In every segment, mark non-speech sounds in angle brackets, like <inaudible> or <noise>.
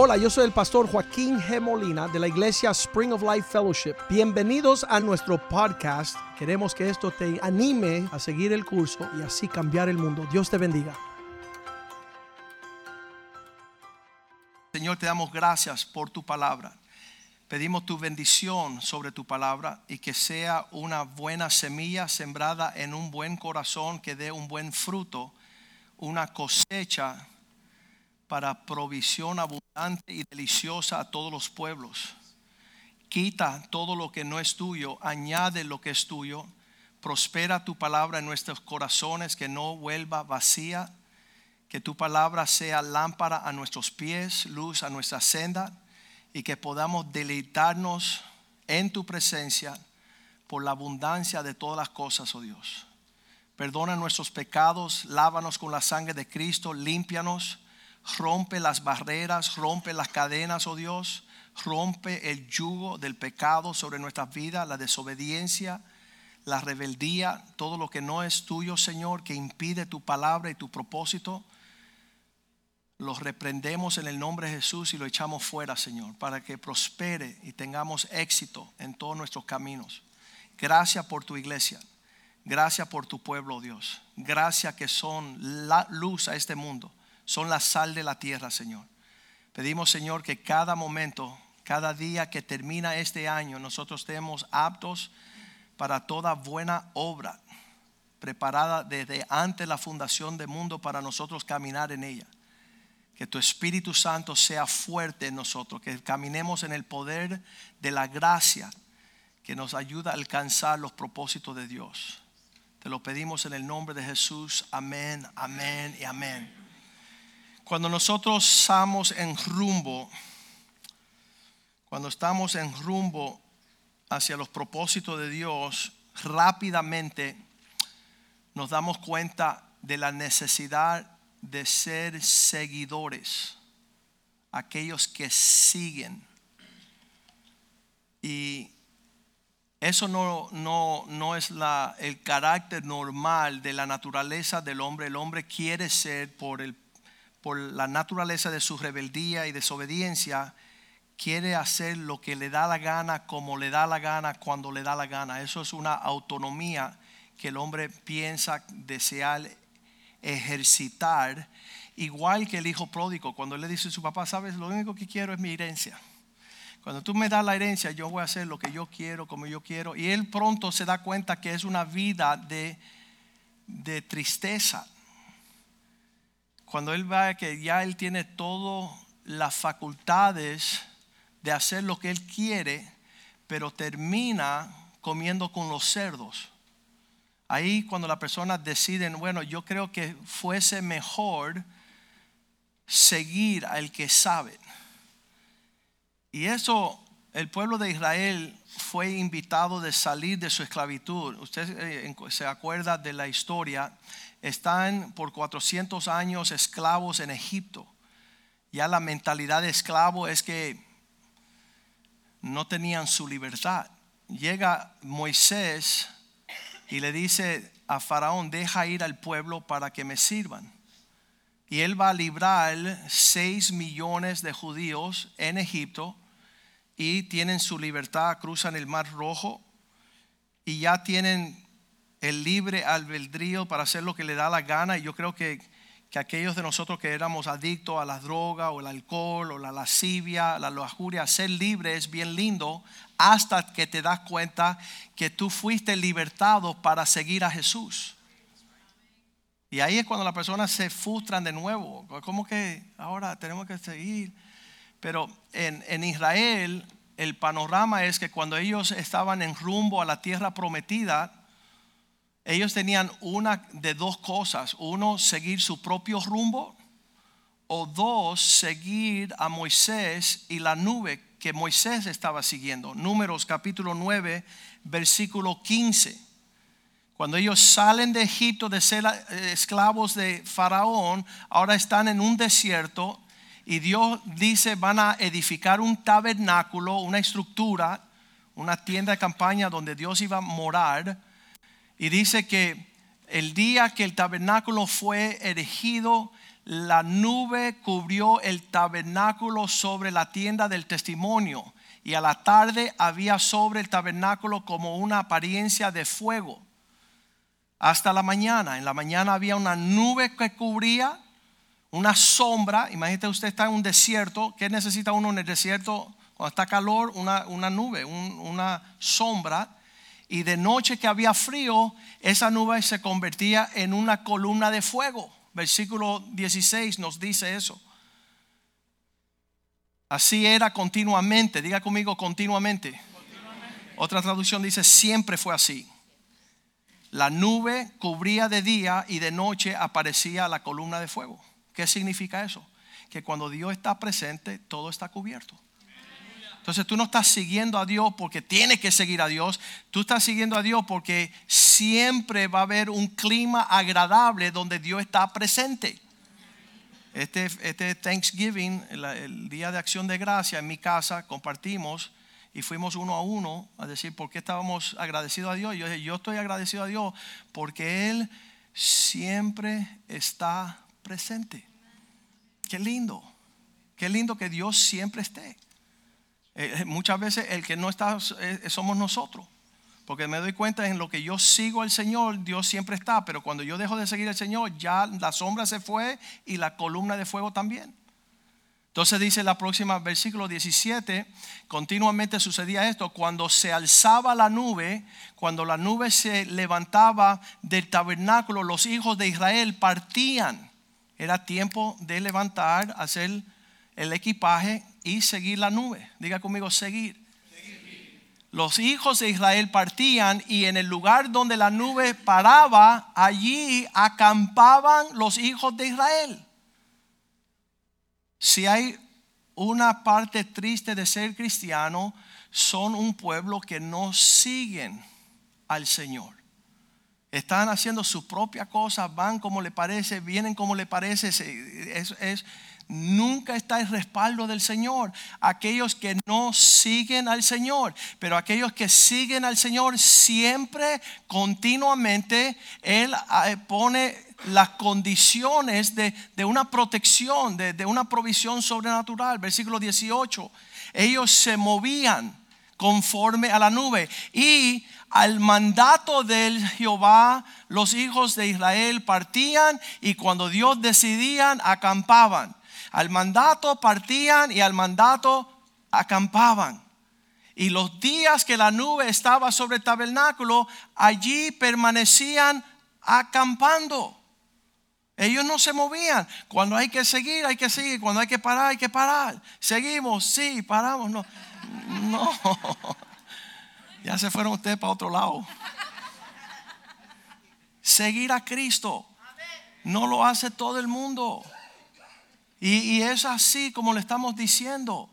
Hola, yo soy el pastor Joaquín G. Molina de la iglesia Spring of Life Fellowship. Bienvenidos a nuestro podcast. Queremos que esto te anime a seguir el curso y así cambiar el mundo. Dios te bendiga. Señor, te damos gracias por tu palabra. Pedimos tu bendición sobre tu palabra y que sea una buena semilla sembrada en un buen corazón que dé un buen fruto, una cosecha para provisión abundante y deliciosa a todos los pueblos. Quita todo lo que no es tuyo, añade lo que es tuyo. Prospera tu palabra en nuestros corazones, que no vuelva vacía. Que tu palabra sea lámpara a nuestros pies, luz a nuestra senda y que podamos deleitarnos en tu presencia por la abundancia de todas las cosas, oh Dios. Perdona nuestros pecados, lávanos con la sangre de Cristo, límpianos, rompe las barreras, rompe las cadenas, oh Dios, rompe el yugo del pecado sobre nuestras vidas, la desobediencia, la rebeldía, todo lo que no es tuyo, Señor, que impide tu palabra y tu propósito los reprendemos en el nombre de Jesús y lo echamos fuera, Señor, para que prospere y tengamos éxito en todos nuestros caminos. Gracias por tu iglesia. Gracias por tu pueblo, Dios. Gracias que son la luz a este mundo. Son la sal de la tierra, Señor. Pedimos, Señor, que cada momento, cada día que termina este año, nosotros estemos aptos para toda buena obra, preparada desde antes la fundación del mundo para nosotros caminar en ella que tu Espíritu Santo sea fuerte en nosotros, que caminemos en el poder de la gracia que nos ayuda a alcanzar los propósitos de Dios. Te lo pedimos en el nombre de Jesús. Amén, amén y amén. Cuando nosotros estamos en rumbo, cuando estamos en rumbo hacia los propósitos de Dios, rápidamente nos damos cuenta de la necesidad de ser seguidores, aquellos que siguen. Y eso no, no, no es la, el carácter normal de la naturaleza del hombre. El hombre quiere ser por, el, por la naturaleza de su rebeldía y desobediencia, quiere hacer lo que le da la gana, como le da la gana, cuando le da la gana. Eso es una autonomía que el hombre piensa desear ejercitar, igual que el hijo pródigo, cuando le dice a su papá, sabes, lo único que quiero es mi herencia. Cuando tú me das la herencia, yo voy a hacer lo que yo quiero, como yo quiero. Y él pronto se da cuenta que es una vida de, de tristeza. Cuando él ve que ya él tiene todas las facultades de hacer lo que él quiere, pero termina comiendo con los cerdos. Ahí cuando la persona decide, bueno, yo creo que fuese mejor seguir al que sabe. Y eso, el pueblo de Israel fue invitado de salir de su esclavitud. Usted eh, se acuerda de la historia. Están por 400 años esclavos en Egipto. Ya la mentalidad de esclavo es que no tenían su libertad. Llega Moisés y le dice a Faraón, deja ir al pueblo para que me sirvan. Y él va a librar seis millones de judíos en Egipto y tienen su libertad, cruzan el mar rojo y ya tienen el libre albedrío para hacer lo que le da la gana. Y yo creo que, que aquellos de nosotros que éramos adictos a la droga o el alcohol o la lascivia, la lujuria, ser libre es bien lindo hasta que te das cuenta que tú fuiste libertado para seguir a Jesús. Y ahí es cuando las personas se frustran de nuevo. Como que ahora tenemos que seguir. Pero en, en Israel el panorama es que cuando ellos estaban en rumbo a la tierra prometida, ellos tenían una de dos cosas. Uno, seguir su propio rumbo. O dos, seguir a Moisés y la nube que Moisés estaba siguiendo. Números capítulo 9, versículo 15. Cuando ellos salen de Egipto de ser eh, esclavos de Faraón, ahora están en un desierto y Dios dice van a edificar un tabernáculo, una estructura, una tienda de campaña donde Dios iba a morar. Y dice que el día que el tabernáculo fue erigido, la nube cubrió el tabernáculo sobre la tienda del testimonio y a la tarde había sobre el tabernáculo como una apariencia de fuego. Hasta la mañana, en la mañana había una nube que cubría, una sombra. Imagínate usted está en un desierto, ¿qué necesita uno en el desierto? Cuando está calor, una, una nube, una sombra. Y de noche que había frío, esa nube se convertía en una columna de fuego. Versículo 16 nos dice eso. Así era continuamente. Diga conmigo continuamente. Otra traducción dice siempre fue así. La nube cubría de día y de noche aparecía la columna de fuego. ¿Qué significa eso? Que cuando Dios está presente, todo está cubierto. Entonces tú no estás siguiendo a Dios porque tienes que seguir a Dios. Tú estás siguiendo a Dios porque siempre va a haber un clima agradable donde Dios está presente. Este, este Thanksgiving, el, día de acción de gracia, en mi casa compartimos y fuimos uno a uno a decir por qué estábamos agradecidos a Dios. Yo yo estoy agradecido a Dios porque Él siempre está presente. Qué lindo, qué lindo que Dios siempre esté. Eh, muchas veces el que no está eh, somos nosotros. Porque me doy cuenta en lo que yo sigo al Señor, Dios siempre está. Pero cuando yo dejo de seguir al Señor, ya la sombra se fue y la columna de fuego también. Entonces dice la próxima versículo 17, continuamente sucedía esto, cuando se alzaba la nube, cuando la nube se levantaba del tabernáculo, los hijos de Israel partían. Era tiempo de levantar, hacer el equipaje y seguir la nube. Diga conmigo, seguir los hijos de Israel partían y en el lugar donde la nube paraba, allí acampaban los hijos de Israel. Si hay una parte triste de ser cristiano, son un pueblo que no siguen al Señor. Están haciendo su propia cosa, van como le parece, vienen como le parece. Nunca está el respaldo del Señor. Aquellos que no siguen al Señor, pero aquellos que siguen al Señor siempre, continuamente, Él eh, pone las condiciones de, una protección, de, de una provisión sobrenatural. Versículo 18. Ellos se movían conforme a la nube y al mandato del Jehová los hijos de Israel partían y cuando Dios decidían acampaban. Al mandato partían y al mandato acampaban. Y los días que la nube estaba sobre el tabernáculo, allí permanecían acampando. Ellos no se movían. Cuando hay que seguir, hay que seguir. Cuando hay que parar, hay que parar. Seguimos, sí, paramos. No, no. <laughs> Ya se fueron ustedes para otro lado. Seguir a Cristo no lo hace todo el mundo. Y, es así como le estamos diciendo.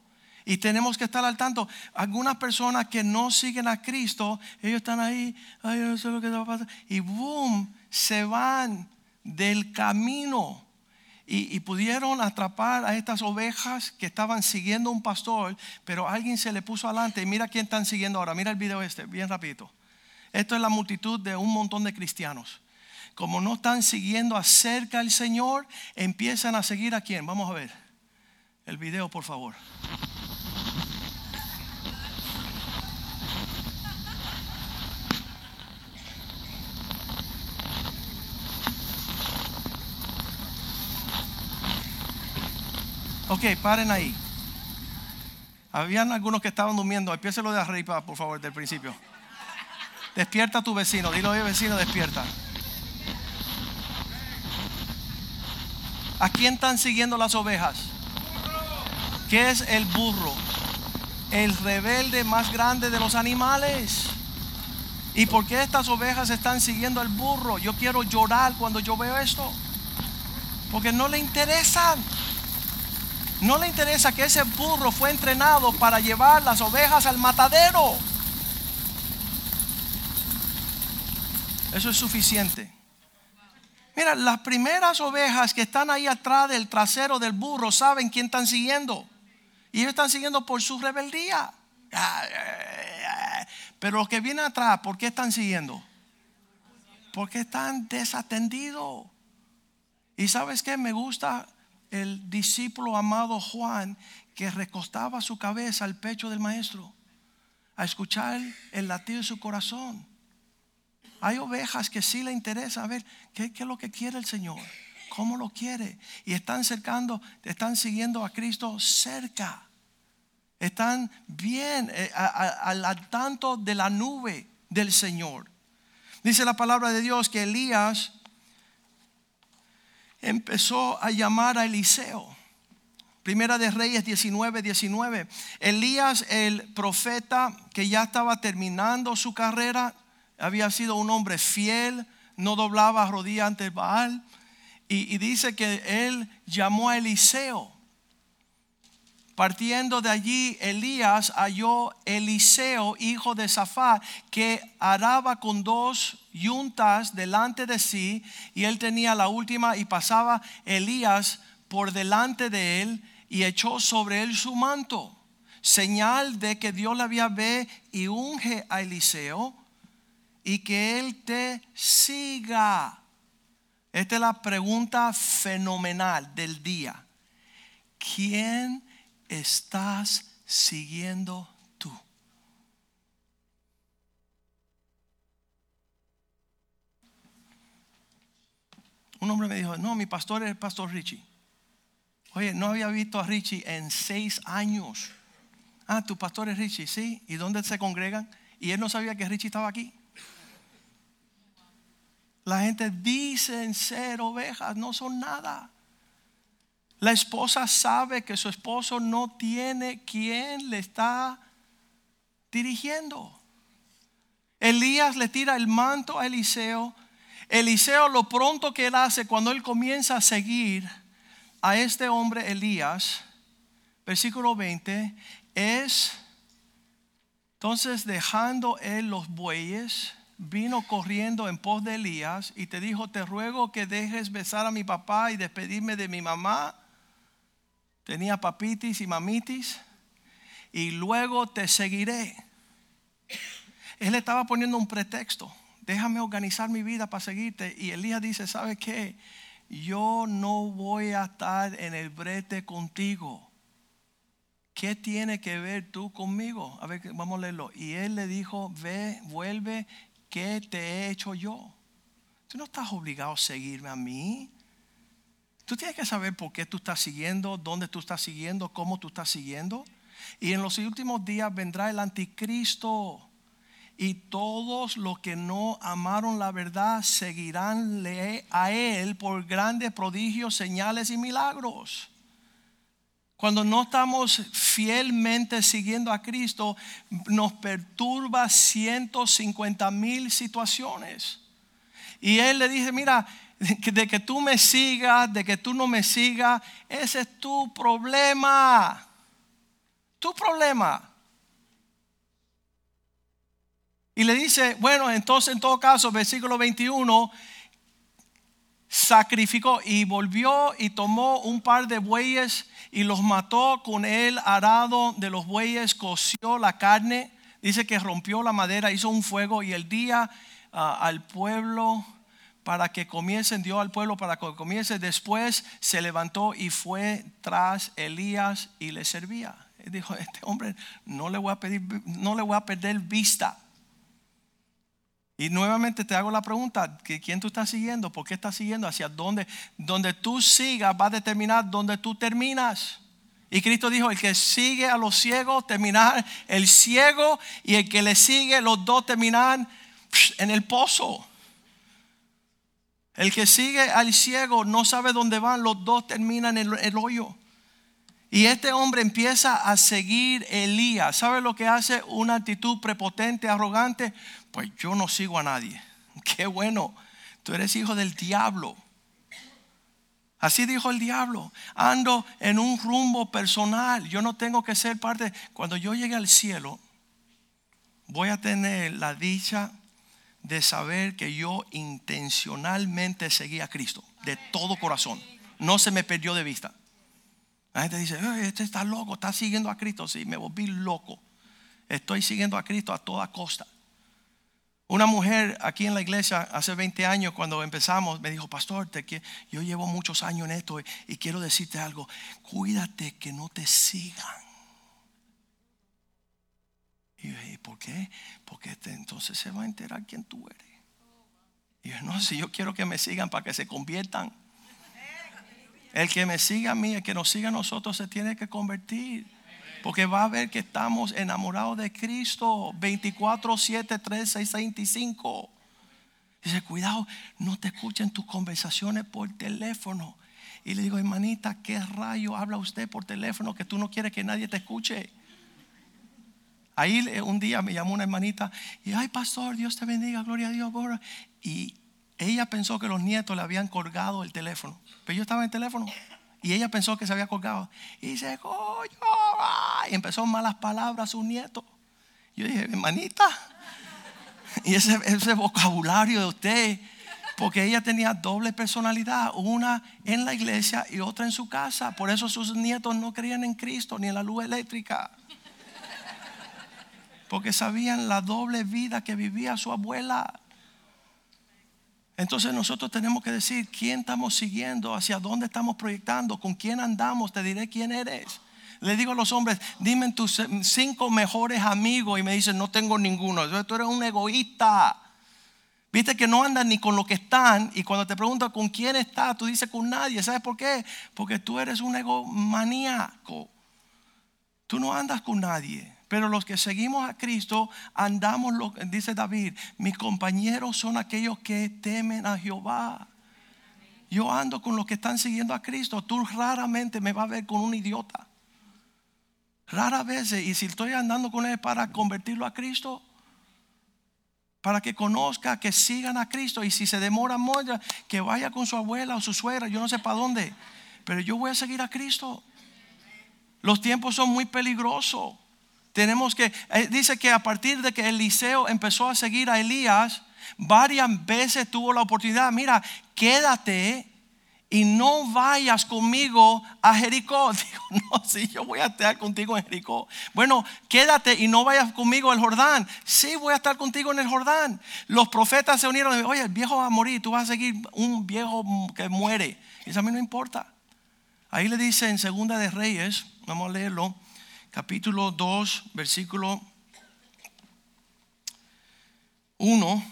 Y tenemos que estar al tanto. Algunas personas que no siguen a Cristo, ellos están ahí, ay, no sé lo que va a pasar. Y boom, se van del camino. Y, pudieron atrapar a estas ovejas que estaban siguiendo un pastor, pero alguien se le puso adelante. Y mira quién están siguiendo ahora. Mira el video este, bien rapidito. Esto es la multitud de un montón de cristianos como no están siguiendo acerca al Señor, empiezan a seguir a quién. Vamos a ver el video, por favor. Ok, paren ahí. Habían algunos que estaban durmiendo. Empiécelo de arriba, por favor, del principio. Despierta a tu vecino. Dilo, oye, vecino, despierta. ¿A quién están siguiendo las ovejas? ¿Qué es el burro? El rebelde más grande de los animales. ¿Y por qué estas ovejas están siguiendo al burro? Yo quiero llorar cuando yo veo esto. Porque no le interesan. No le interesa que ese burro fue entrenado para llevar las ovejas al matadero. Eso es suficiente. Mira, las primeras ovejas que están ahí atrás del trasero del burro saben quién están siguiendo. Y ellos están siguiendo por su rebeldía. Pero los que vienen atrás, ¿por qué están siguiendo? Porque están desatendidos. Y sabes que me gusta el discípulo amado Juan que recostaba su cabeza al pecho del maestro a escuchar el latido de su corazón. Hay ovejas que sí le interesa ver qué, qué es lo que quiere el Señor, cómo lo quiere. Y están cercando, están siguiendo a Cristo cerca. Están bien eh, al tanto de la nube del Señor. Dice la palabra de Dios que Elías empezó a llamar a Eliseo. Primera de Reyes 19, 19. Elías, el profeta que ya estaba terminando su carrera, había sido un hombre fiel, no doblaba rodillas ante Baal. Y, y dice que él llamó a Eliseo. Partiendo de allí, Elías halló Eliseo, hijo de Safá, que araba con dos yuntas delante de sí, y él tenía la última, y pasaba Elías por delante de él, y echó sobre él su manto, señal de que Dios le había ve y unge a Eliseo, y que él te siga. Esta es la pregunta fenomenal del día. ¿Quién estás siguiendo tú? Un hombre me dijo, no, mi pastor es el pastor Richie. Oye, no había visto a Richie en seis años. Ah, tu pastor es Richie, sí. ¿Y dónde se congregan? Y él no sabía que Richie estaba aquí. La gente dice ser ovejas, no son nada. La esposa sabe que su esposo no tiene quien le está dirigiendo. Elías le tira el manto a Eliseo. Eliseo lo pronto que él hace cuando él comienza a seguir a este hombre Elías, versículo 20, es entonces dejando él los bueyes, vino corriendo en pos de Elías y te dijo, te ruego que dejes besar a mi papá y despedirme de mi mamá tenía papitis y mamitis, y luego te seguiré. Él estaba poniendo un pretexto. Déjame organizar mi vida para seguirte. Y Elías dice, ¿sabes qué? Yo no voy a estar en el brete contigo. ¿Qué tiene que ver tú conmigo? A ver, vamos a leerlo. Y él le dijo, ve, vuelve, ¿qué te he hecho yo? Tú no estás obligado a seguirme a mí. Tú tienes que saber por qué tú estás siguiendo, dónde tú estás siguiendo, cómo tú estás siguiendo. Y en los últimos días vendrá el anticristo. Y todos los que no amaron la verdad seguirán a él por grandes prodigios, señales y milagros. Cuando no estamos fielmente siguiendo a Cristo, nos perturba 150 mil situaciones. Y él le dice, mira, de que tú me sigas, de que tú no me sigas, ese es tu problema. Tu problema. Y le dice, bueno, entonces en todo caso, versículo 21, sacrificó y volvió y tomó un par de bueyes y los mató con el arado de los bueyes, coció la carne, dice que rompió la madera, hizo un fuego y el día ah, al pueblo para que comiencen, dio al pueblo para que comience. Después se levantó y fue tras Elías y le servía. Él dijo, este hombre no le voy a pedir, no le voy a perder vista. Y nuevamente te hago la pregunta, ¿quién tú estás siguiendo? ¿Por qué estás siguiendo? ¿Hacia dónde? Donde tú sigas va a determinar dónde tú terminas. Y Cristo dijo, el que sigue a los ciegos terminar el ciego y el que le sigue los dos terminan en el pozo. El que sigue al ciego no sabe dónde van, los dos terminan en el, hoyo. Y este hombre empieza a seguir Elías. ¿Sabe lo que hace? Una actitud prepotente, arrogante. Pues yo no sigo a nadie. <laughs> Qué bueno. Tú eres hijo del diablo. Así dijo el diablo. Ando en un rumbo personal. Yo no tengo que ser parte. Cuando yo llegue al cielo, voy a tener la dicha de saber que yo intencionalmente seguí a Cristo de todo corazón. No se me perdió de vista. La gente dice, este está loco, está siguiendo a Cristo. Sí, me volví loco. Estoy siguiendo a Cristo a toda costa. Una mujer aquí en la iglesia hace 20 años cuando empezamos me dijo, pastor, te yo llevo muchos años en esto y, y quiero decirte algo, cuídate que no te sigan. Y yo dije, ¿por qué? Porque este, entonces se va a enterar quién tú eres. Y yo, no, si yo quiero que me sigan para que se conviertan. El que me siga a mí, el que nos siga a nosotros se tiene que convertir. Porque va a ver que estamos enamorados de Cristo 24, 7, 3, 6, 25. Dice, cuidado, no te escuchen tus conversaciones por teléfono. Y le digo, hermanita, ¿qué rayo habla usted por teléfono que tú no quieres que nadie te escuche? Ahí un día me llamó una hermanita y, ay, pastor, Dios te bendiga, gloria a Dios. Y ella pensó que los nietos le habían colgado el teléfono. Pero yo estaba en el teléfono. Y ella pensó que se había colgado. Y dice, coño. Y empezó malas palabras a su nieto. Yo dije, hermanita. <laughs> Y ese, ese vocabulario de usted. Porque ella tenía doble personalidad. Una en la iglesia y otra en su casa. Por eso sus nietos no creían en Cristo ni en la luz eléctrica. Porque sabían la doble vida que vivía su abuela. Entonces nosotros tenemos que decir quién estamos siguiendo, hacia dónde estamos proyectando, con quién andamos, te diré quién eres. Le digo a los hombres, dime tus cinco mejores amigos y me dicen, no tengo ninguno. Tú eres un egoísta. Viste que no andan ni con lo que están y cuando te preguntan con quién estás, tú dices con nadie. ¿Sabes por qué? Porque tú eres un egomaníaco. Tú no andas con nadie. Pero los que seguimos a Cristo andamos, lo, dice David, mis compañeros son aquellos que temen a Jehová. Yo ando con los que están siguiendo a Cristo. Tú raramente me vas a ver con un idiota. Rara vez. Y si estoy andando con él para convertirlo a Cristo, para que conozca, que sigan a Cristo. Y si se demora mucho, que vaya con su abuela o su suegra, yo no sé para dónde. Pero yo voy a seguir a Cristo. Los tiempos son muy peligrosos. Tenemos que, eh, dice que a partir de que Eliseo empezó a seguir a Elías, varias veces tuvo la oportunidad, mira, quédate y no vayas conmigo a Jericó. <laughs> Digo, no, sí, yo voy a estar contigo en Jericó. Bueno, quédate y no vayas conmigo al Jordán. Sí, voy a estar contigo en el Jordán. Los profetas se unieron. Oye, el viejo va a morir, tú vas a seguir un viejo que muere. Y eso a mí no importa. Ahí le dice en Segunda de Reyes, vamos a leerlo capítulo 2, versículo 1.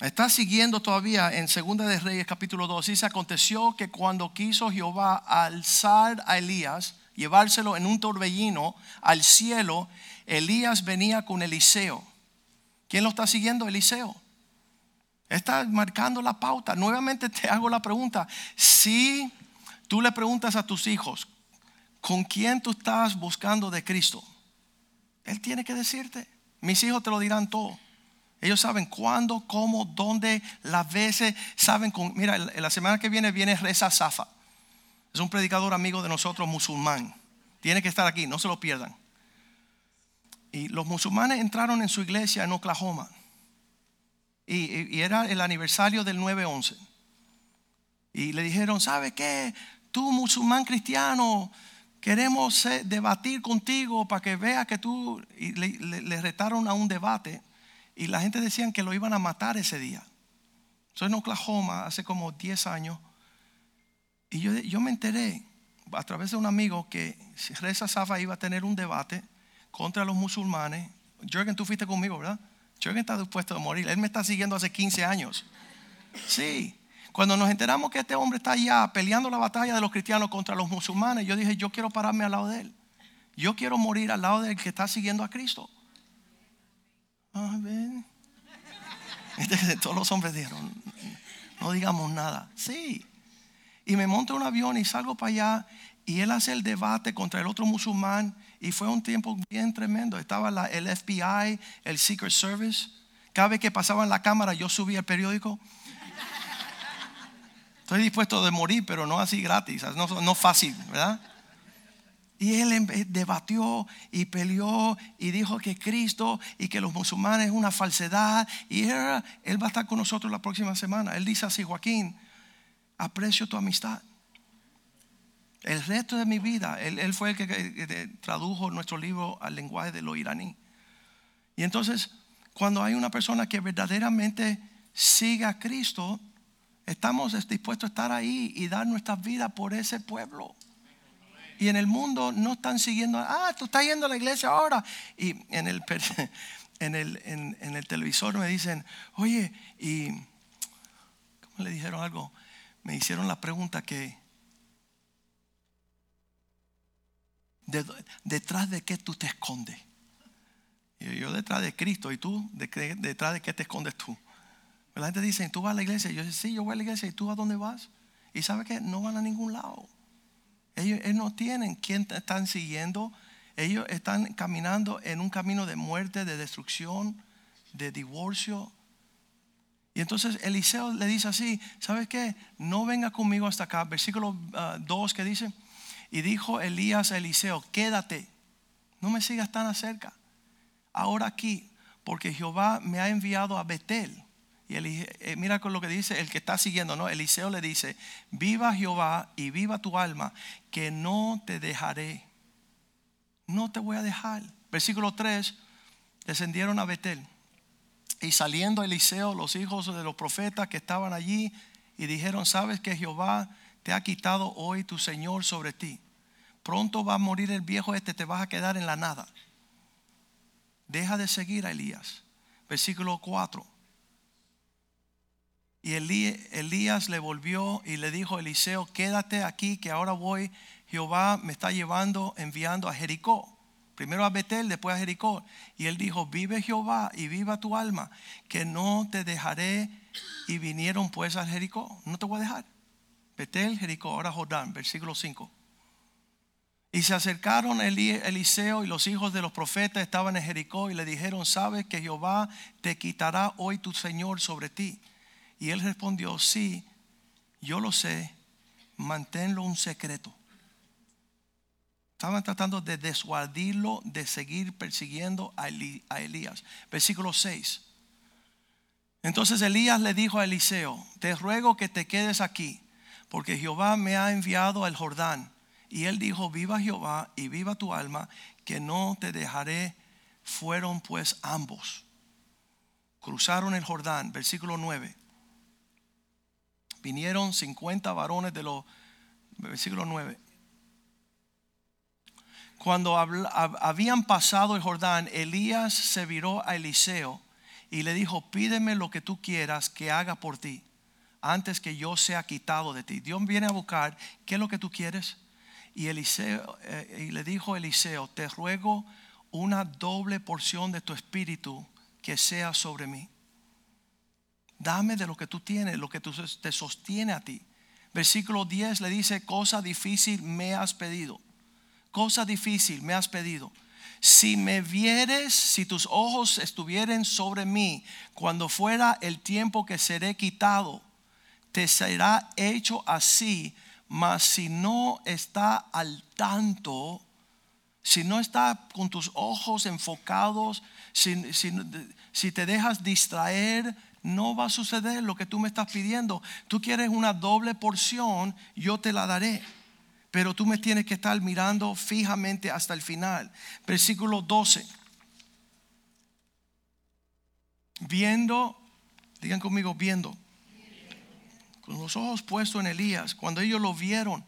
Está siguiendo todavía en Segunda de Reyes capítulo 2. Dice, aconteció que cuando quiso Jehová alzar a Elías, llevárselo en un torbellino al cielo, Elías venía con Eliseo. ¿Quién lo está siguiendo? Eliseo. Está marcando la pauta. Nuevamente te hago la pregunta. Si tú le preguntas a tus hijos, ¿Con quién tú estás buscando de Cristo? Él tiene que decirte. Mis hijos te lo dirán todo. Ellos saben cuándo, cómo, dónde, las veces. Saben con. Mira, la semana que viene viene Reza Zafa. Es un predicador amigo de nosotros, musulmán. Tiene que estar aquí, no se lo pierdan. Y los musulmanes entraron en su iglesia en Oklahoma. Y, y era el aniversario del 9-11. Y le dijeron, ¿sabe qué? Tú, musulmán cristiano, queremos eh, debatir contigo para que vea que tú, le, retaron a un debate y la gente decían que lo iban a matar ese día. Soy en Oklahoma hace como 10 años y yo, yo me enteré a través de un amigo que Reza Safa iba a tener un debate contra los musulmanes. Jürgen, tú fuiste conmigo, ¿verdad? Jürgen está dispuesto a morir. Él me está siguiendo hace 15 años. Sí. Cuando nos enteramos que este hombre está allá peleando la batalla de los cristianos contra los musulmanes, yo dije, yo quiero pararme al lado de él. Yo quiero morir al lado del que está siguiendo a Cristo. Amén. <laughs> Este, todos los hombres dijeron, no digamos nada. Sí. Y me monto en un avión y salgo para allá y él hace el debate contra el otro musulmán y fue un tiempo bien tremendo. Estaba la, el FBI, el Secret Service. Cada vez que pasaba en la cámara yo subía el periódico Estoy dispuesto de morir, pero no así gratis, no, no fácil, ¿verdad? Y él debatió y peleó y dijo que Cristo y que los musulmanes es una falsedad. Y él, va a estar con nosotros la próxima semana. Él dice así, Joaquín, aprecio tu amistad. El resto de mi vida, él, él fue el que, tradujo nuestro libro al lenguaje de lo iraní. Y entonces, cuando hay una persona que verdaderamente sigue a Cristo, estamos dispuestos a estar ahí y dar nuestras vidas por ese pueblo. Y en el mundo no están siguiendo, ah, tú estás yendo a la iglesia ahora. Y en el, <laughs> en el, en, el televisor me dicen, oye, y ¿cómo le dijeron algo? Me hicieron la pregunta que, ¿detrás de qué tú te escondes? Y yo detrás de Cristo y tú, ¿detrás de qué te escondes tú? La gente dice, ¿tú vas a la iglesia? Yo sí, yo voy a la iglesia. ¿Y tú a dónde vas? Y sabe que no van a ningún lado. Ellos, no tienen quién están siguiendo. Ellos están caminando en un camino de muerte, de destrucción, de divorcio. Y entonces Eliseo le dice así, ¿sabes qué? No venga conmigo hasta acá. Versículo 2 ah, que dice, y dijo Elías a Eliseo, quédate, no me sigas tan cerca. Ahora aquí, porque Jehová me ha enviado a Betel y eh, mira con lo que dice el que está siguiendo, ¿no? Eliseo le dice, viva Jehová y viva tu alma, que no te dejaré. No te voy a dejar. Versículo 3, descendieron a Betel. Y saliendo Eliseo, los hijos de los profetas que estaban allí, y dijeron, sabes que Jehová te ha quitado hoy tu Señor sobre ti. Pronto va a morir el viejo este, te vas a quedar en la nada. Deja de seguir a Elías. Versículo 4. Y Elías le volvió y le dijo a Eliseo, quédate aquí que ahora voy, Jehová me está llevando, enviando a Jericó. Primero a Betel, después a Jericó. Y él dijo, vive Jehová y viva tu alma, que no te dejaré. Y vinieron pues a Jericó. No te voy a dejar. Betel, Jericó, ahora Jordán, versículo 5. Y se acercaron Eliseo y los hijos de los profetas estaban en Jericó y le dijeron, sabes que Jehová te quitará hoy tu Señor sobre ti y él respondió, sí, yo lo sé, manténlo un secreto. Estaban tratando de desguardirlo, de seguir persiguiendo a, Elías. Versículo 6. Entonces Elías le dijo a Eliseo, te ruego que te quedes aquí, porque Jehová me ha enviado al Jordán. Y él dijo, viva Jehová y viva tu alma, que no te dejaré. Fueron pues ambos. Cruzaron el Jordán, versículo 9 vinieron 50 varones de los, versículo 9. Cuando habían pasado el Jordán, Elías se viró a Eliseo y le dijo, pídeme lo que tú quieras que haga por ti, antes que yo sea quitado de ti. Dios viene a buscar, ¿qué es lo que tú quieres? Y, Eliseo, eh, y le dijo Eliseo, te ruego una doble porción de tu espíritu que sea sobre mí. Dame de lo que tú tienes, lo que te sostiene a ti. Versículo 10 le dice, cosa difícil me has pedido. Cosa difícil me has pedido. Si me vieres, si tus ojos estuvieran sobre mí, cuando fuera el tiempo que seré quitado, te será hecho así. Mas si no está al tanto, si no está con tus ojos enfocados, si, te dejas distraer, no va a suceder lo que tú me estás pidiendo. Tú quieres una doble porción, yo te la daré. Pero tú me tienes que estar mirando fijamente hasta el final. Versículo 12. Viendo, digan conmigo, viendo. Con los ojos puestos en Elías, cuando ellos lo vieron,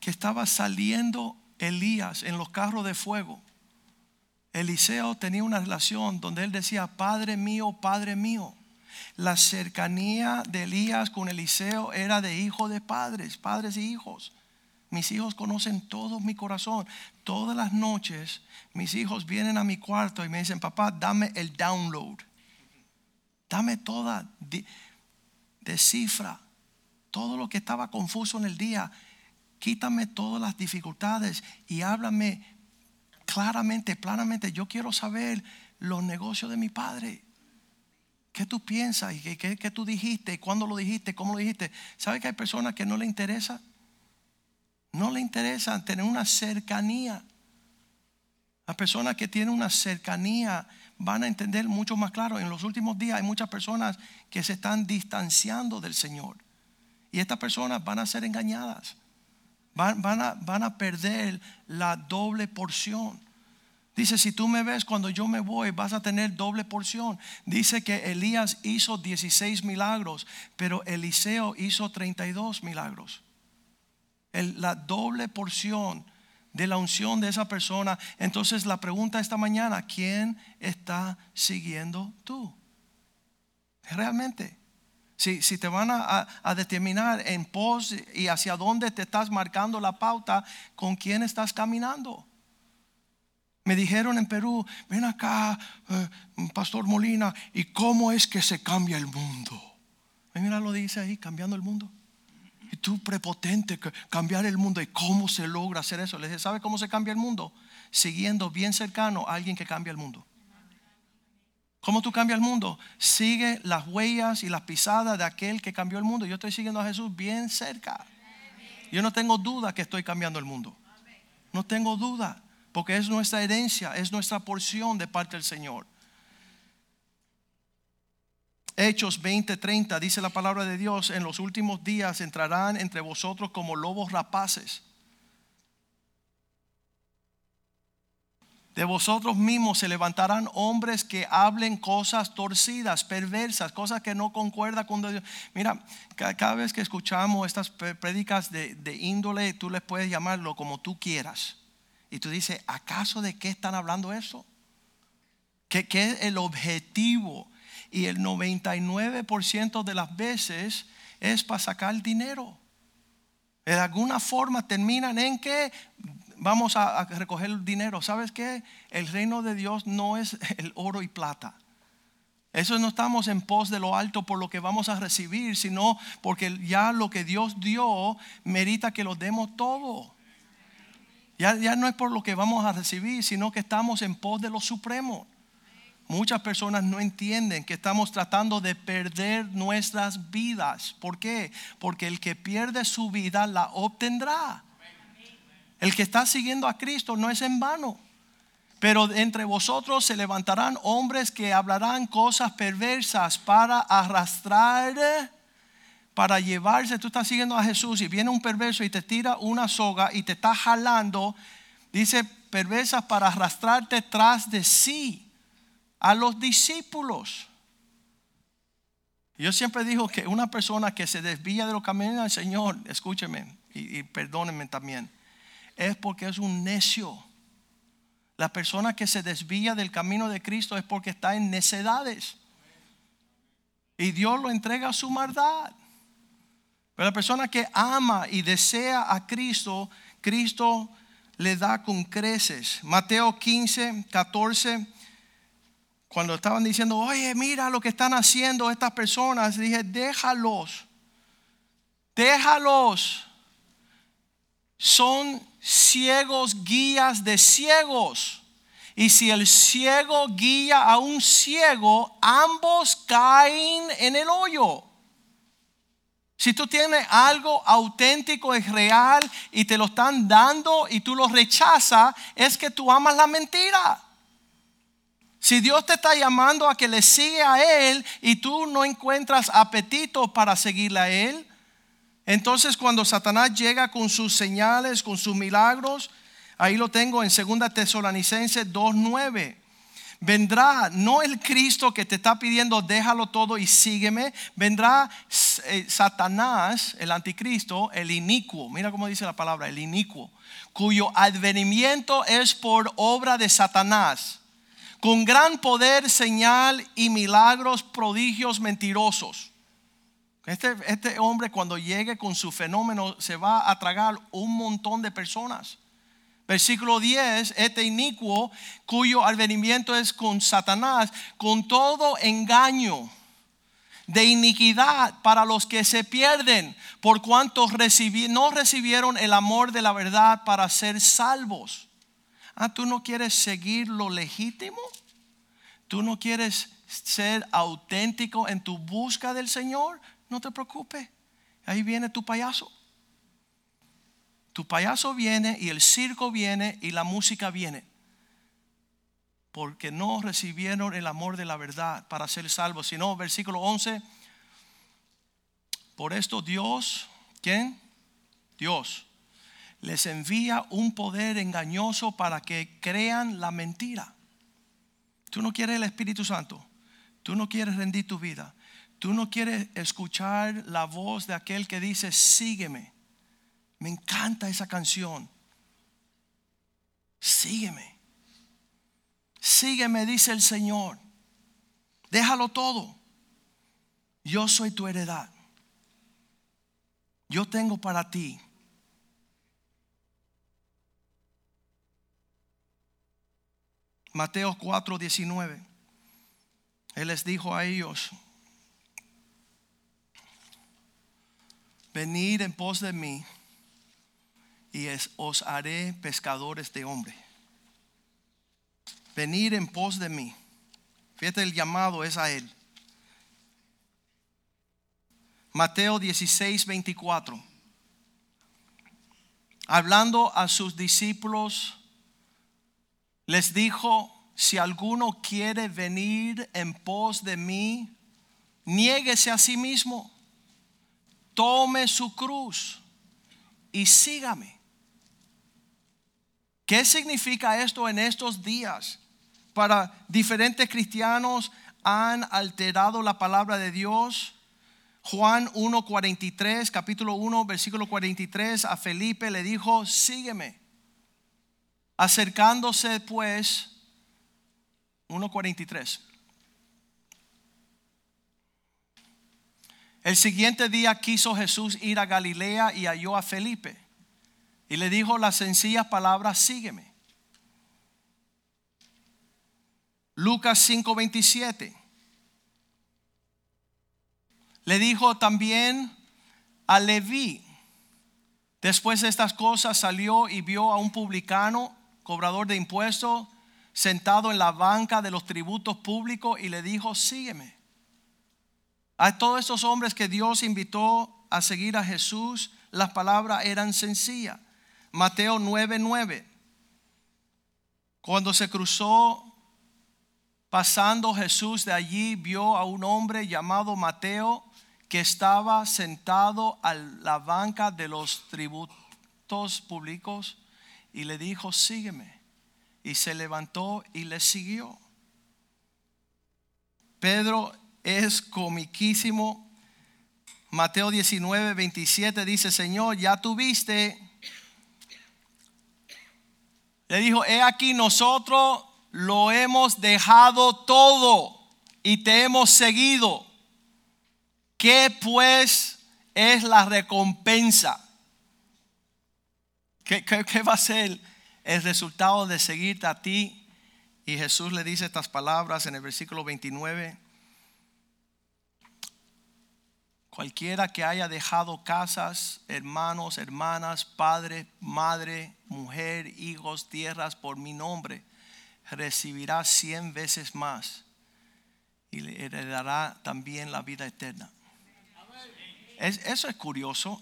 que estaba saliendo Elías en los carros de fuego Eliseo tenía una relación donde él decía, Padre mío, Padre mío. La cercanía de Elías con Eliseo era de hijo de padres, padres y hijos. Mis hijos conocen todo mi corazón. Todas las noches mis hijos vienen a mi cuarto y me dicen, papá, dame el download. Dame toda, descifra todo lo que estaba confuso en el día. Quítame todas las dificultades y háblame claramente, planamente, yo quiero saber los negocios de mi padre. ¿Qué tú piensas? ¿Y qué, qué, tú dijiste? ¿Cuándo lo dijiste? ¿Cómo lo dijiste? ¿Sabe que hay personas que no le interesa? No le interesa tener una cercanía. Las personas que tienen una cercanía van a entender mucho más claro. En los últimos días hay muchas personas que se están distanciando del Señor. Y estas personas van a ser engañadas. Van, a, van a perder la doble porción. Dice, si tú me ves cuando yo me voy, vas a tener doble porción. Dice que Elías hizo 16 milagros, pero Eliseo hizo 32 milagros. la doble porción de la unción de esa persona. Entonces la pregunta esta mañana, ¿quién está siguiendo tú? Realmente. Si, si te van a, determinar en pos y hacia dónde te estás marcando la pauta, ¿con quién estás caminando? Me dijeron en Perú, ven acá, eh, Pastor Molina, ¿y cómo es que se cambia el mundo? Mira lo dice ahí, cambiando el mundo. Y tú prepotente, cambiar el mundo. ¿Y cómo se logra hacer eso? Le dije, ¿sabe cómo se cambia el mundo? Siguiendo bien cercano a alguien que cambia el mundo. ¿Cómo tú cambias el mundo? Sigue las huellas y las pisadas de aquel que cambió el mundo. Yo estoy siguiendo a Jesús bien cerca. Yo no tengo duda que estoy cambiando el mundo. No tengo duda porque es nuestra herencia, es nuestra porción de parte del Señor. Hechos 20:30 dice la palabra de Dios, en los últimos días entrarán entre vosotros como lobos rapaces. De vosotros mismos se levantarán hombres que hablen cosas torcidas, perversas, cosas que no concuerdan con Dios. Mira, cada vez que escuchamos estas prédicas de, índole, tú les puedes llamarlo como tú quieras. Y tú dices, ¿acaso de qué están hablando eso? ¿Qué, qué es el objetivo? Y el 99% de las veces es para sacar dinero. De alguna forma terminan en que vamos a, recoger dinero. ¿Sabes qué? El reino de Dios no es <laughs> el oro y plata. Eso no estamos en pos de lo alto por lo que vamos a recibir, sino porque ya lo que Dios dio merita que lo demos todo. Ya, no es por lo que vamos a recibir, sino que estamos en pos de lo supremo. Muchas personas no entienden que estamos tratando de perder nuestras vidas. ¿Por qué? Porque el que pierde su vida la obtendrá. El que está siguiendo a Cristo no es en vano. Pero entre vosotros se levantarán hombres que hablarán cosas perversas para arrastrar para llevarse, tú estás siguiendo a Jesús y viene un perverso y te tira una soga y te está jalando, dice perversas para arrastrarte tras de sí a los discípulos. Yo siempre digo que una persona que se desvía de los caminos del Señor, escúcheme y, y perdónenme también, es porque es un necio. La persona que se desvía del camino de Cristo es porque está en necedades. Y Dios lo entrega a su maldad. Pero la persona que ama y desea a Cristo, Cristo le da con creces. Mateo 15, 14, cuando estaban diciendo, oye, mira lo que están haciendo estas personas, dije, déjalos, déjalos. Son ciegos guías de ciegos. Y si el ciego guía a un ciego, ambos caen en el hoyo. Si tú tienes algo auténtico, es real y te lo están dando y tú lo rechazas, es que tú amas la mentira. Si Dios te está llamando a que le sigue a Él y tú no encuentras apetito para seguirle a Él, entonces cuando Satanás llega con sus señales, con sus milagros, ahí lo tengo en 2 Tesalonicenses 2.9 vendrá no el Cristo que te está pidiendo déjalo todo y sígueme, vendrá eh, Satanás, el anticristo, el inicuo, mira cómo dice la palabra, el inicuo, cuyo advenimiento es por obra de Satanás, con gran poder, señal y milagros, prodigios mentirosos. Este, este hombre cuando llegue con su fenómeno se va a tragar un montón de personas. Versículo 10, este inicuo cuyo advenimiento es con Satanás, con todo engaño de iniquidad para los que se pierden, por cuanto no recibieron el amor de la verdad para ser salvos. Ah, tú no quieres seguir lo legítimo, tú no quieres ser auténtico en tu busca del Señor, no te preocupes, ahí viene tu payaso. Tu payaso viene y el circo viene y la música viene. Porque no recibieron el amor de la verdad para ser salvos. Sino, versículo 11. Por esto Dios, ¿quién? Dios les envía un poder engañoso para que crean la mentira. Tú no quieres el Espíritu Santo. Tú no quieres rendir tu vida. Tú no quieres escuchar la voz de aquel que dice, sígueme. Me encanta esa canción. Sígueme. Sígueme, dice el Señor. Déjalo todo. Yo soy tu heredad. Yo tengo para ti. Mateo 4, 19. Él les dijo a ellos, venid en pos de mí y os haré pescadores de hombre. Venid en pos de mí. Fíjate, el llamado es a él. Mateo 16, 24. Hablando a sus discípulos, les dijo, si alguno quiere venir en pos de mí, niéguese a sí mismo, tome su cruz y sígame. ¿Qué significa esto en estos días? Para diferentes cristianos han alterado la palabra de Dios. Juan 1:43, capítulo 1, versículo 43, a Felipe le dijo, sígueme. Acercándose pues 1.43. El siguiente día quiso Jesús ir a Galilea y halló a Felipe. Y le dijo las sencillas palabras, sígueme. Lucas 5:27. Le dijo también a Leví. Después de estas cosas salió y vio a un publicano, cobrador de impuestos, sentado en la banca de los tributos públicos y le dijo, sígueme. A todos esos hombres que Dios invitó a seguir a Jesús, las palabras eran sencillas. Mateo 9:9. Cuando se cruzó pasando Jesús de allí, vio a un hombre llamado Mateo que estaba sentado a la banca de los tributos públicos y le dijo, sígueme y se levantó y le siguió. Pedro es comiquísimo. Mateo 19, 27 dice, Señor, ya tuviste. Le dijo, he aquí nosotros lo hemos dejado todo y te hemos seguido. ¿Qué pues es la recompensa? ¿Qué, qué va a ser el resultado de seguirte a ti. Y Jesús le dice estas palabras en el versículo 29. Cualquiera que haya dejado casas, hermanos, hermanas, padre, madre, mujer, hijos, tierras por mi nombre, recibirá cien veces más y le heredará también la vida eterna. eso es curioso.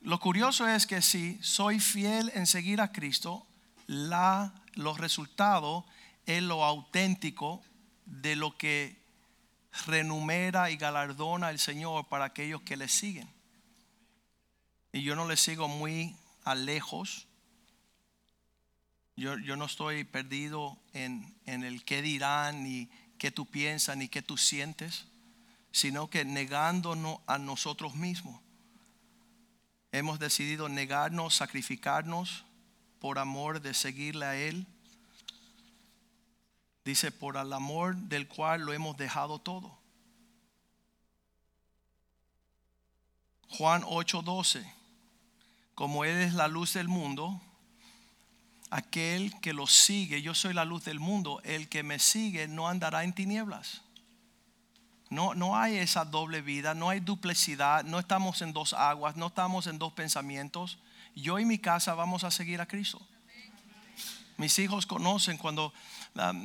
Lo curioso es que si soy fiel en seguir a Cristo, la, los resultados es lo auténtico de lo que renumera y galardona el Señor para aquellos que le siguen. Y yo no le sigo muy a lejos. Yo, yo no estoy perdido en, en el qué dirán, ni qué tú piensas, ni qué tú sientes, sino que negándonos a nosotros mismos hemos decidido negarnos, sacrificarnos por amor de seguirle a Él. Dice, por el amor del cual lo hemos dejado todo. Juan 8:12, como Él es la luz del mundo, aquel que lo sigue, yo soy la luz del mundo, el que me sigue no andará en tinieblas. No, no hay esa doble vida, no hay duplicidad, no estamos en dos aguas, no estamos en dos pensamientos. Yo y mi casa vamos a seguir a Cristo. Mis hijos conocen cuando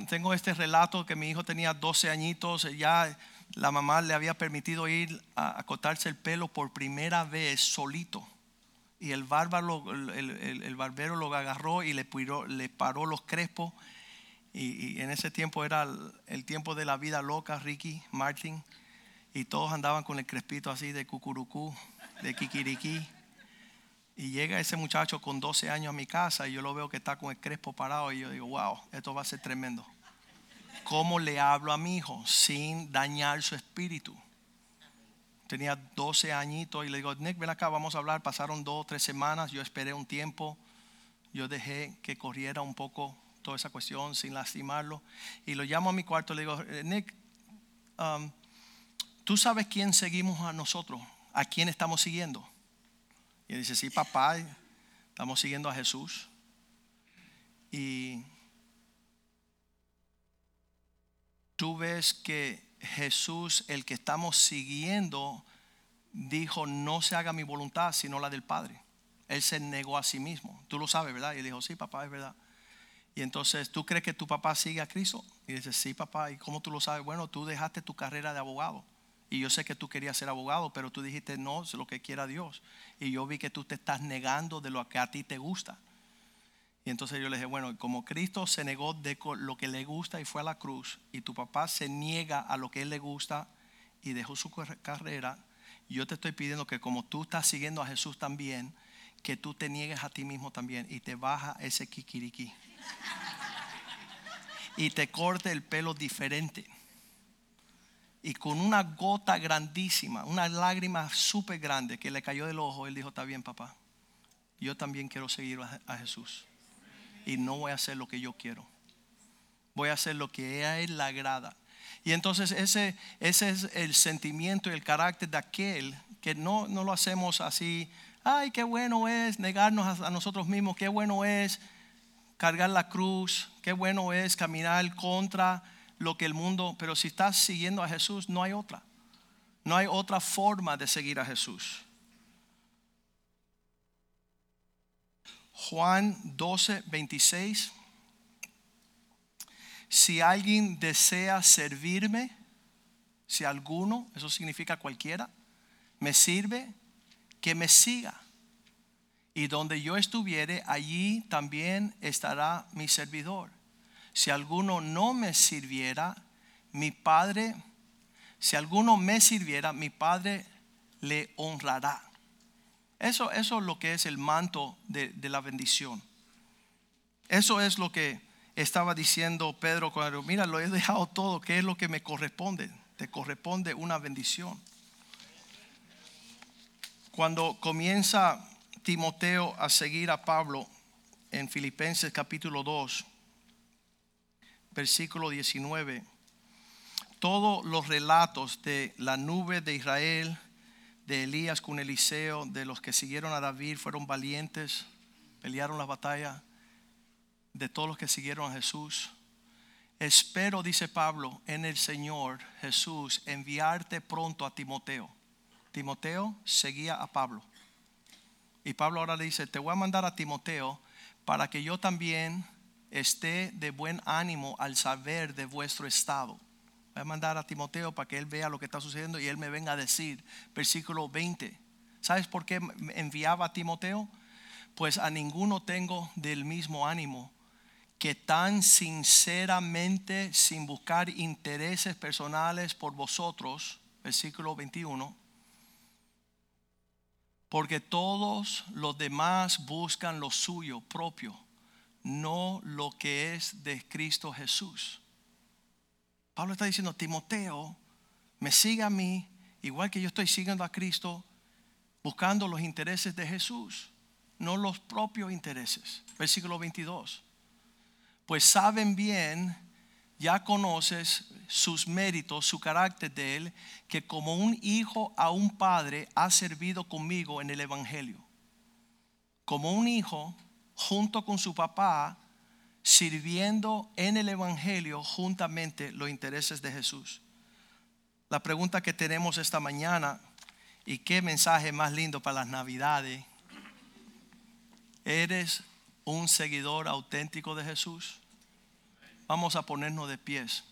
tengo este relato que mi hijo tenía 12 añitos, ya la mamá le había permitido ir a, cortarse el pelo por primera vez solito. Y el, el, barbero lo agarró y le, le paró los crespos y, en ese tiempo era el, tiempo de la vida loca, Ricky, Martin, y todos andaban con el crespito así de cucurucú, de kikiriki. Y llega ese muchacho con 12 años a mi casa y yo lo veo que está con el crespo parado y yo digo, wow, esto va a ser tremendo. ¿Cómo le hablo a mi hijo sin dañar su espíritu? Tenía 12 añitos y le digo, Nick, ven acá, vamos a hablar. Pasaron dos o tres semanas, yo esperé un tiempo, yo dejé que corriera un poco toda esa cuestión sin lastimarlo. Y lo llamo a mi cuarto y le digo, eh, Nick, um, ¿tú sabes quién seguimos a nosotros? ¿A quién estamos siguiendo? Y dice, sí, papá, estamos siguiendo a Jesús. Y tú ves que Jesús, el que estamos siguiendo, dijo, no se haga mi voluntad, sino la del Padre. Él se negó a sí mismo. Tú lo sabes, ¿verdad? Y dijo, sí, papá, es verdad. Y entonces, ¿tú crees que tu papá sigue a Cristo? Y dice, sí, papá. ¿Y cómo tú lo sabes? Bueno, tú dejaste tu carrera de abogado. Y yo sé que tú querías ser abogado, pero tú dijiste, no, es lo que quiera Dios. Y yo vi que tú te estás negando de lo que a ti te gusta. Y entonces yo le dije, bueno, como Cristo se negó de lo que le gusta y fue a la cruz, y tu papá se niega a lo que él le gusta y dejó su carrera, yo te estoy pidiendo que como tú estás siguiendo a Jesús también, que tú te niegues a ti mismo también y te baja ese kikiriki. y te corte el pelo diferente. Y con una gota grandísima, una lágrima súper grande que le cayó del ojo, él dijo, está bien papá, yo también quiero seguir a Jesús y no voy a hacer lo que yo quiero. Voy a hacer lo que a Él le agrada. Y entonces ese, ese es el sentimiento y el carácter de aquel que no, no lo hacemos así. Ay, qué bueno es negarnos a, nosotros mismos. Qué bueno es cargar la cruz. Qué bueno es caminar contra lo que el mundo. Pero si estás siguiendo a Jesús, no hay otra. No hay otra forma de seguir a Jesús. Juan 12, 26. Si alguien desea servirme, si alguno, eso significa cualquiera, me sirve, que me siga. Y donde yo estuviere, allí también estará mi servidor. Si alguno no me sirviera, mi Padre, si alguno me sirviera, mi Padre le honrará. Eso, eso es lo que es el manto de, la bendición. Eso es lo que estaba diciendo Pedro cuando, mira, lo he dejado todo, ¿qué es lo que me corresponde? Te corresponde una bendición. Cuando comienza Timoteo a seguir a Pablo en Filipenses capítulo 2, versículo 19, todos los relatos de la nube de Israel, de Elías con Eliseo, de los que siguieron a David, fueron valientes, pelearon la batalla, de todos los que siguieron a Jesús. Espero, dice Pablo, en el Señor Jesús, enviarte pronto a Timoteo. Timoteo seguía a Pablo. Y Pablo ahora le dice, te voy a mandar a Timoteo para que yo también esté de buen ánimo al saber de vuestro estado Voy a mandar a Timoteo para que él vea lo que está sucediendo y él me venga a decir, versículo 20. ¿Sabes por qué enviaba a Timoteo? Pues a ninguno tengo del mismo ánimo que tan sinceramente, sin buscar intereses personales por vosotros, versículo 21, porque todos los demás buscan lo suyo propio, no lo que es de Cristo Jesús. Pablo está diciendo, Timoteo, me siga a mí, igual que yo estoy siguiendo a Cristo, buscando los intereses de Jesús, no los propios intereses. Versículo 22. Pues saben bien, ya conoces sus méritos, su carácter de él, que como un hijo a un padre ha servido conmigo en el Evangelio. Como un hijo, junto con su papá, sirviendo en el Evangelio juntamente los intereses de Jesús. La pregunta que tenemos esta mañana, y qué mensaje más lindo para las navidades, ¿eres un seguidor auténtico de Jesús? Vamos a ponernos de pies.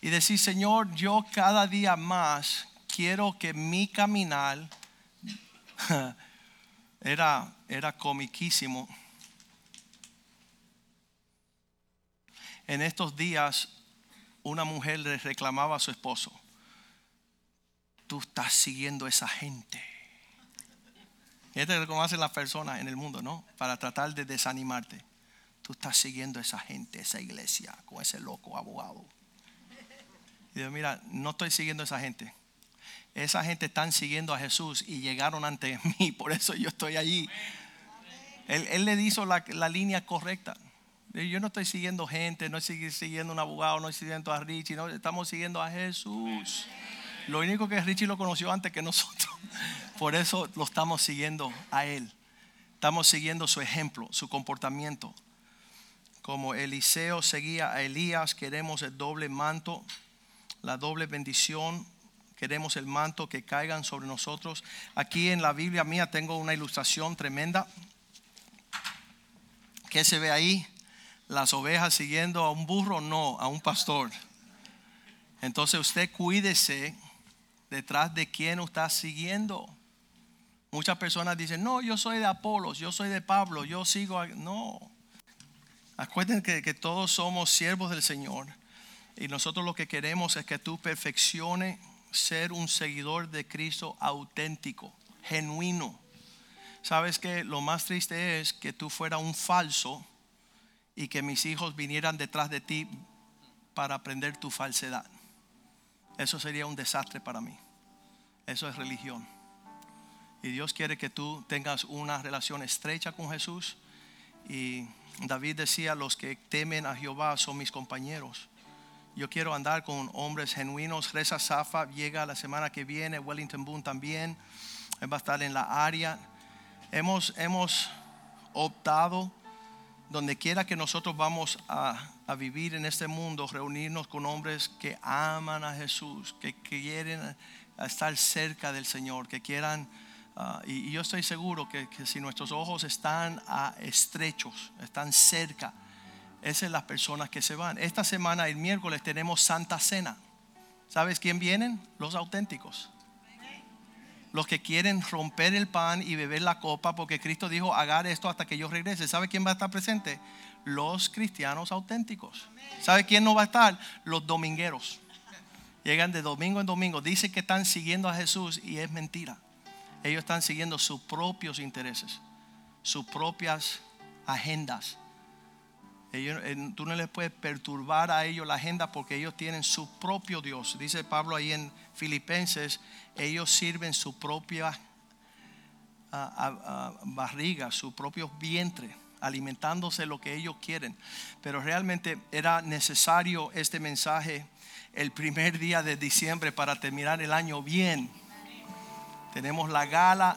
Y decir, Señor, yo cada día más quiero que mi caminar <laughs> era, era comiquísimo En estos días una mujer le reclamaba a su esposo, tú estás siguiendo a esa gente. Y esto es como hacen las personas en el mundo, ¿no? Para tratar de desanimarte. Tú estás siguiendo a esa gente, esa iglesia, con ese loco abogado. Y digo, mira, no estoy siguiendo a esa gente. Esa gente están siguiendo a Jesús y llegaron ante <laughs> mí, por eso yo estoy allí. Él, le hizo la, la, línea correcta. Yo no estoy siguiendo gente, no estoy siguiendo un abogado, no estoy siguiendo a Richie, no, estamos siguiendo a Jesús. Lo único que Richie lo conoció antes que nosotros. <laughs> Por eso lo estamos siguiendo a él. Estamos siguiendo su ejemplo, su comportamiento. Como Eliseo seguía a Elías, queremos el doble manto, la doble bendición. Queremos el manto que caigan sobre nosotros. Aquí en la Biblia mía tengo una ilustración tremenda. ¿Qué se ve ahí? Las ovejas siguiendo a un burro, no, a un pastor. Entonces usted cuídese detrás de quién está siguiendo. Muchas personas dicen, no, yo soy de Apolos, yo soy de Pablo, yo sigo. No. Acuérdense que, que todos somos siervos del Señor. Y nosotros lo que queremos es que tú perfeccione ser un seguidor de Cristo auténtico, genuino. Sabes que lo más triste es que tú fuera un falso y que mis hijos vinieran detrás de ti para aprender tu falsedad. Eso sería un desastre para mí. Eso es religión. Y Dios quiere que tú tengas una relación estrecha con Jesús. Y David decía, los que temen a Jehová son mis compañeros. Yo quiero andar con hombres genuinos. Reza Safa llega la semana que viene. Wellington Boone también. Él va a estar en la área. Hemos, hemos optado, donde quiera que nosotros vamos a, a vivir en este mundo, reunirnos con hombres que aman a Jesús, que quieren estar cerca del Señor, que quieran, ah, y, yo estoy seguro que, si nuestros ojos están estrechos, están cerca, esas son las personas que se van. Esta semana, el miércoles, tenemos Santa Cena. ¿Sabes quién vienen? Los auténticos. Los que quieren romper el pan y beber la copa, porque Cristo dijo, haga esto hasta que yo regrese. ¿Sabe quién va a estar presente? Los cristianos auténticos. ¿Sabe quién no va a estar? Los domingueros. Llegan de domingo en domingo. Dicen que están siguiendo a Jesús y es mentira. Ellos están siguiendo sus propios intereses, sus propias agendas. Tú no les puedes perturbar a ellos la agenda porque ellos tienen su propio Dios. Dice Pablo ahí en Filipenses, ellos sirven su propia barriga, su propio vientre, alimentándose lo que ellos quieren. Pero realmente era necesario este mensaje el primer día de diciembre para terminar el año bien. Tenemos la gala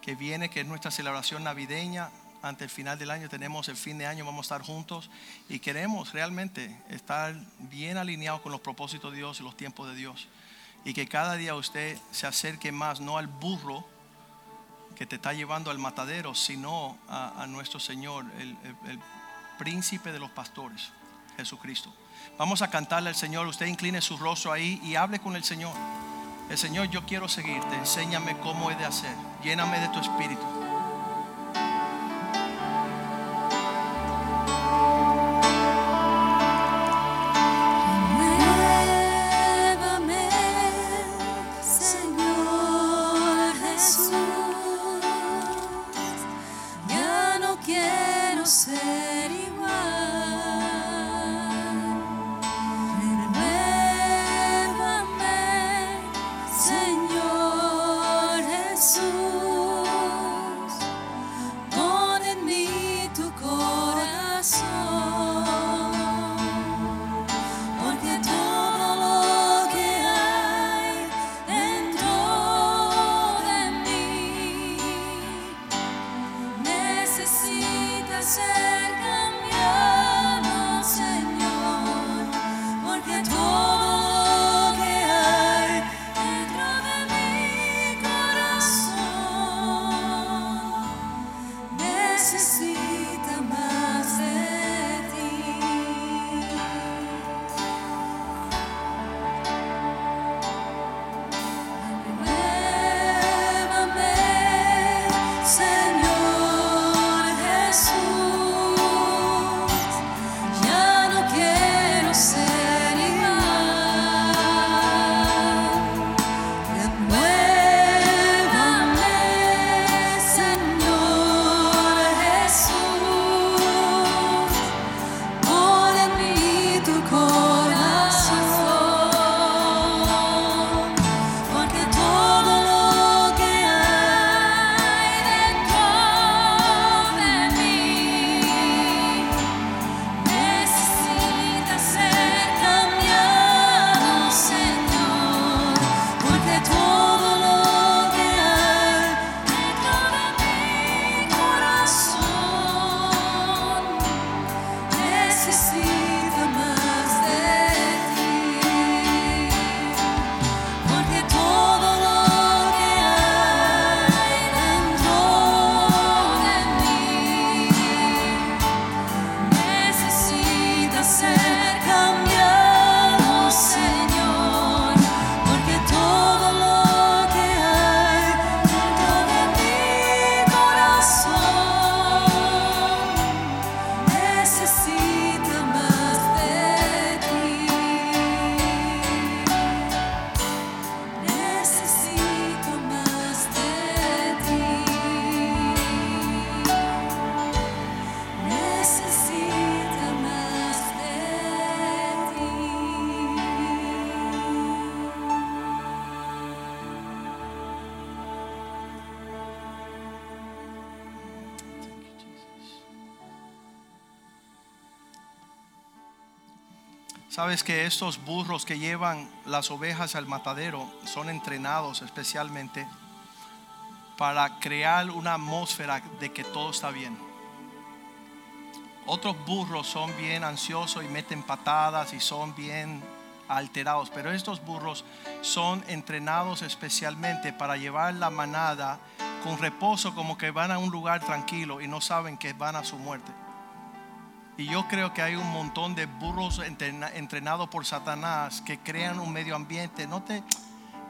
que viene, que es nuestra celebración navideña. Ante el final del año tenemos el fin de año, vamos a estar juntos y queremos realmente estar bien alineados con los propósitos de Dios y los tiempos de Dios. Y que cada día usted se acerque más, no al burro que te está llevando al matadero, sino a, nuestro Señor, el príncipe de los pastores, Jesucristo. Vamos a cantarle al Señor. Usted incline su rostro ahí y hable con el Señor. El Señor, yo quiero seguirte. Enséñame cómo he de hacer. Lléname de tu espíritu. Sabes que estos burros que llevan las ovejas al matadero son entrenados especialmente para crear una atmósfera de que todo está bien. Otros burros son bien ansiosos y meten patadas y son bien alterados, pero estos burros son entrenados especialmente para llevar la manada con reposo como que van a un lugar tranquilo y no saben que van a su muerte. Y yo creo que hay un montón de burros entrenados por Satanás que crean un medio ambiente. No te,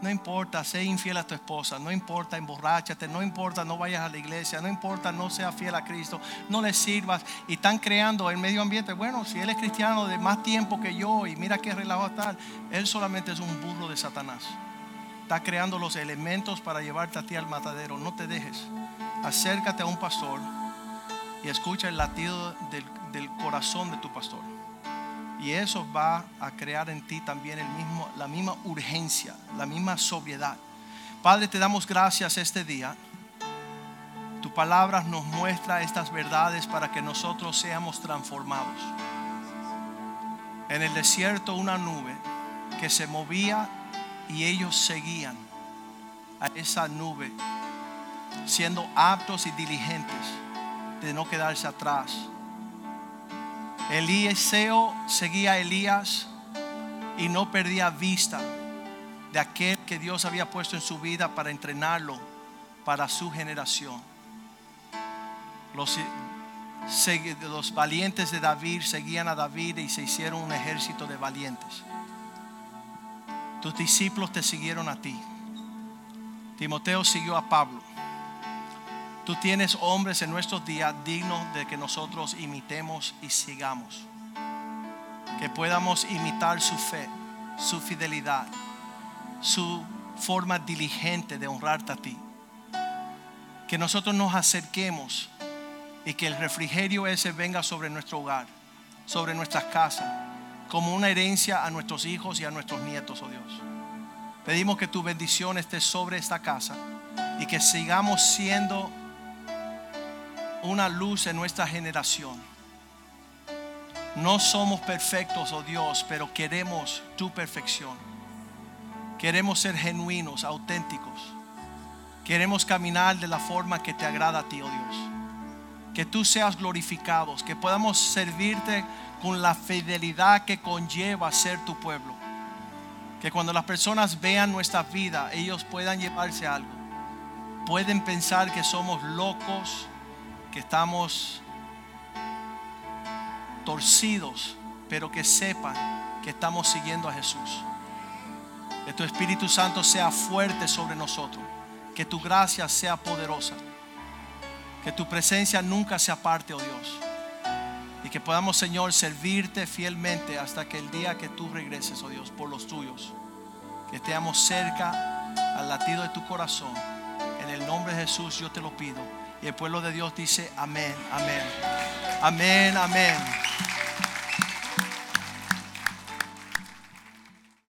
no importa, sé infiel a tu esposa, no importa, emborráchate, no importa, no vayas a la iglesia, no importa, no seas fiel a Cristo, no le sirvas. Y están creando el medio ambiente. Bueno, si él es cristiano de más tiempo que yo y mira qué relajo está, él solamente es un burro de Satanás. Está creando los elementos para llevarte a ti al matadero. No te dejes. Acércate a un pastor y escucha el latido del corazón de tu pastor. Y eso va a crear en ti también el mismo, la misma urgencia, la misma sobriedad. Padre, te damos gracias este día. Tu palabra nos muestra estas verdades para que nosotros seamos transformados. En el desierto una nube que se movía y ellos seguían a esa nube, siendo aptos y diligentes de no quedarse atrás Eliseo seguía a Elías y no perdía vista de aquel que Dios había puesto en su vida para entrenarlo para su generación. Los, los valientes de David seguían a David y se hicieron un ejército de valientes. Tus discípulos te siguieron a ti. Timoteo siguió a Pablo. Tú tienes hombres en nuestros días dignos de que nosotros imitemos y sigamos. Que podamos imitar su fe, su fidelidad, su forma diligente de honrarte a ti. Que nosotros nos acerquemos y que el refrigerio ese venga sobre nuestro hogar, sobre nuestras casas, como una herencia a nuestros hijos y a nuestros nietos, oh Dios. Pedimos que tu bendición esté sobre esta casa y que sigamos siendo una luz en nuestra generación. No somos perfectos, oh Dios, pero queremos tu perfección. Queremos ser genuinos, auténticos. Queremos caminar de la forma que te agrada a ti, oh Dios. Que tú seas glorificado, que podamos servirte con la fidelidad que conlleva ser tu pueblo. Que cuando las personas vean nuestra vida, ellos puedan llevarse algo. Pueden pensar que somos locos, que estamos torcidos, pero que sepan que estamos siguiendo a Jesús. Que tu Espíritu Santo sea fuerte sobre nosotros. Que tu gracia sea poderosa. Que tu presencia nunca se aparte, oh Dios. Y que podamos, Señor, servirte fielmente hasta que el día que tú regreses, oh Dios, por los tuyos. Que estemos cerca al latido de tu corazón. En el nombre de Jesús yo te lo pido. Y el pueblo de Dios dice amén, amén. Amén, amén.